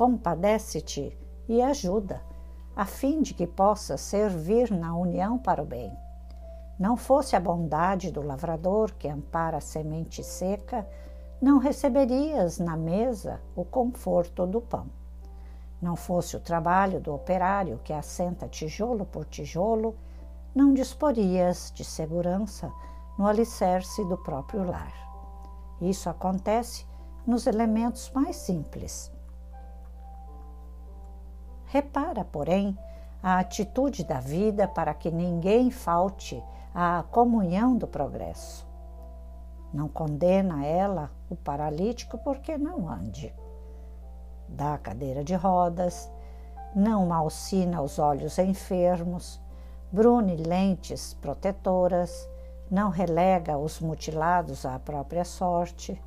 Compadece-te e ajuda, a fim de que possas servir na união para o bem. Não fosse a bondade do lavrador que ampara a semente seca, não receberias na mesa o conforto do pão. Não fosse o trabalho do operário que assenta tijolo por tijolo, não disporias de segurança no alicerce do próprio lar. Isso acontece nos elementos mais simples. Repara, porém, a atitude da vida para que ninguém falte à comunhão do progresso. Não condena ela o paralítico porque não ande. Dá cadeira de rodas, não malsina os olhos enfermos, brune lentes protetoras, não relega os mutilados à própria sorte,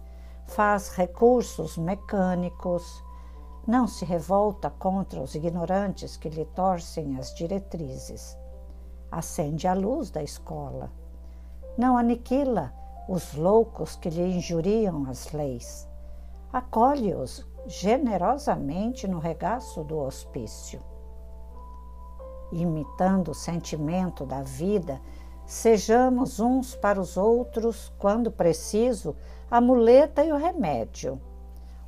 faz recursos mecânicos, não se revolta contra os ignorantes que lhe torcem as diretrizes, acende a luz da escola, não aniquila os loucos que lhe injuriam as leis, acolhe-os generosamente no regaço do hospício. Imitando o sentimento da vida, sejamos uns para os outros, quando preciso, a muleta e o remédio.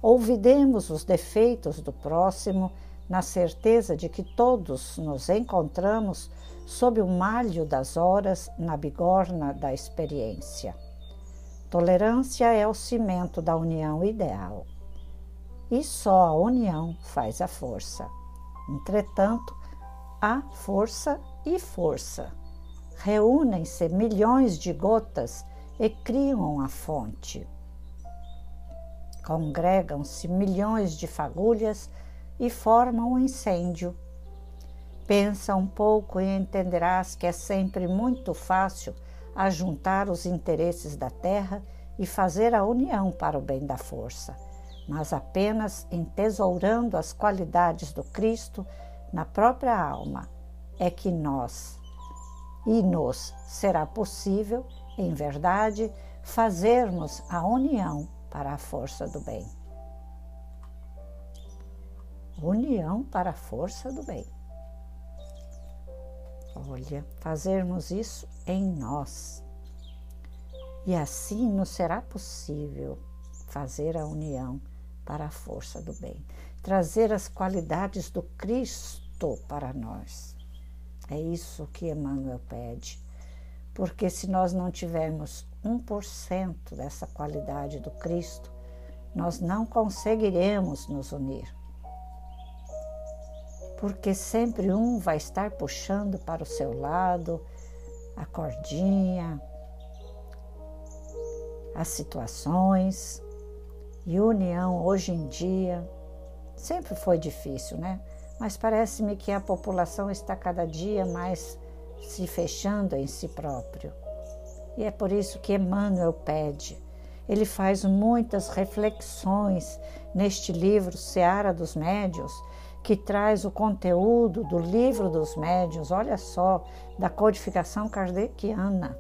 Ouvidemos os defeitos do próximo, na certeza de que todos nos encontramos sob o malho das horas na bigorna da experiência. Tolerância é o cimento da união ideal. E só a união faz a força. Entretanto, há força e força. Reúnem-se milhões de gotas e criam a fonte. Congregam-se milhões de fagulhas e formam um incêndio. Pensa um pouco e entenderás que é sempre muito fácil ajuntar os interesses da terra e fazer a união para o bem da força, mas apenas entesourando as qualidades do Cristo na própria alma é que nós e nos será possível, em verdade, fazermos a união para a força do bem. União para a força do bem. Olha, fazermos isso em nós. E assim nos será possível fazer a união para a força do bem, trazer as qualidades do Cristo para nós. É isso que Emmanuel pede, porque se nós não tivermos 1% dessa qualidade do Cristo, nós não conseguiremos nos unir. Porque sempre um vai estar puxando para o seu lado a cordinha, as situações. E união hoje em dia sempre foi difícil, né? mas parece-me que a população está cada dia mais se fechando em si próprio. E é por isso que Emmanuel pede. Ele faz muitas reflexões neste livro Seara dos Médios, que traz o conteúdo do livro dos médios, olha só, da codificação kardeciana.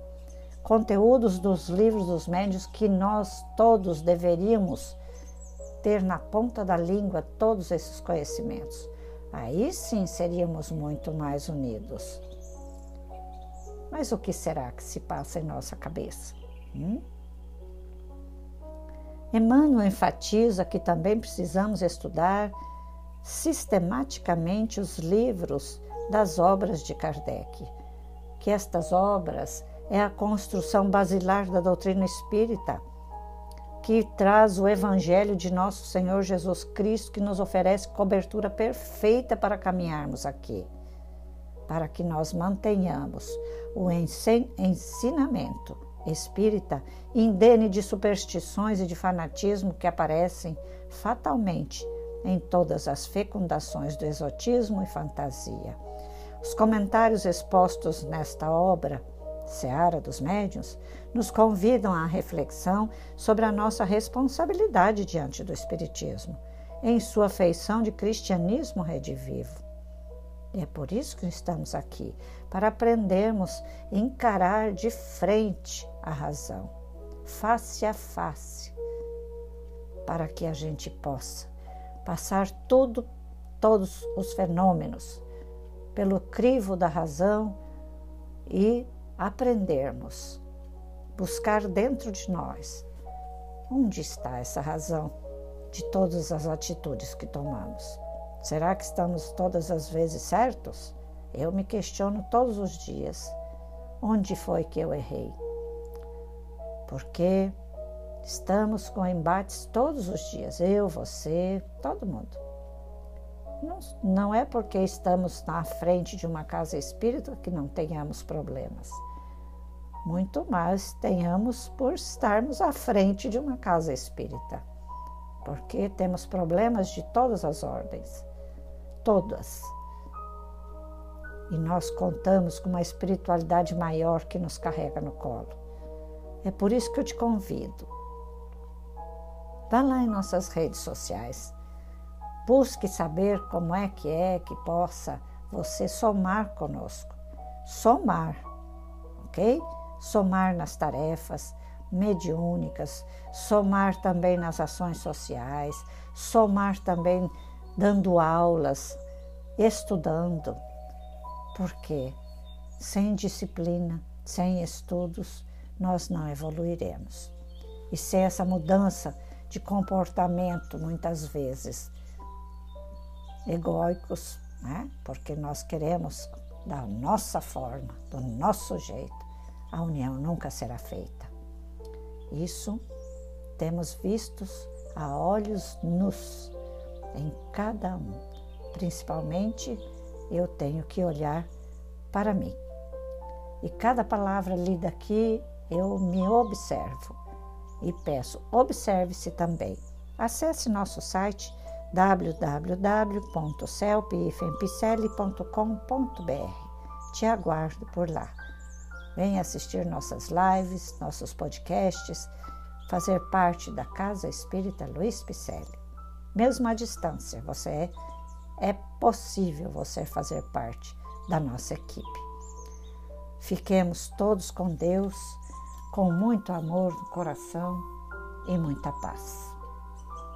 Conteúdos dos livros dos médios que nós todos deveríamos ter na ponta da língua todos esses conhecimentos. Aí sim seríamos muito mais unidos. Mas o que será que se passa em nossa cabeça? Hum? Emmanuel enfatiza que também precisamos estudar sistematicamente os livros das obras de Kardec, que estas obras é a construção basilar da doutrina espírita que traz o Evangelho de nosso Senhor Jesus Cristo, que nos oferece cobertura perfeita para caminharmos aqui, para que nós mantenhamos o ensinamento espírita indene de superstições e de fanatismo que aparecem fatalmente em todas as fecundações do exotismo e fantasia. Os comentários expostos nesta obra, Seara dos Médiuns, nos convidam à reflexão sobre a nossa responsabilidade diante do Espiritismo, em sua feição de cristianismo redivivo. É por isso que estamos aqui, para aprendermos a encarar de frente a razão, face a face, para que a gente possa passar todos os fenômenos pelo crivo da razão e aprendermos, buscar dentro de nós onde está essa razão de todas as atitudes que tomamos. Será que estamos todas as vezes certos? Eu me questiono todos os dias. Onde foi que eu errei? Porque estamos com embates todos os dias, eu, você, todo mundo. Não, não é porque estamos na frente de uma casa espírita que não tenhamos problemas. Muito mais tenhamos por estarmos à frente de uma casa espírita, porque temos problemas de todas as ordens todas. E nós contamos com uma espiritualidade maior que nos carrega no colo. É por isso que eu te convido. Vá lá em nossas redes sociais. Busque saber como é que é que possa você somar conosco. Somar, ok? Somar nas tarefas mediúnicas, somar também nas ações sociais, somar também dando aulas, estudando, porque sem disciplina, sem estudos, nós não evoluiremos. E sem essa mudança de comportamento, muitas vezes egóicos, né? porque nós queremos da nossa forma, do nosso jeito, a união nunca será feita. Isso temos vistos a olhos nus em cada um. Principalmente, eu tenho que olhar para mim. E cada palavra lida aqui, eu me observo e peço, observe-se também. Acesse nosso site www.celpifempicele.com.br. Te aguardo por lá. Venha assistir nossas lives, nossos podcasts, fazer parte da Casa Espírita Luiz Picelli mesmo à distância, você é, é possível você fazer parte da nossa equipe. Fiquemos todos com Deus, com muito amor no coração e muita paz.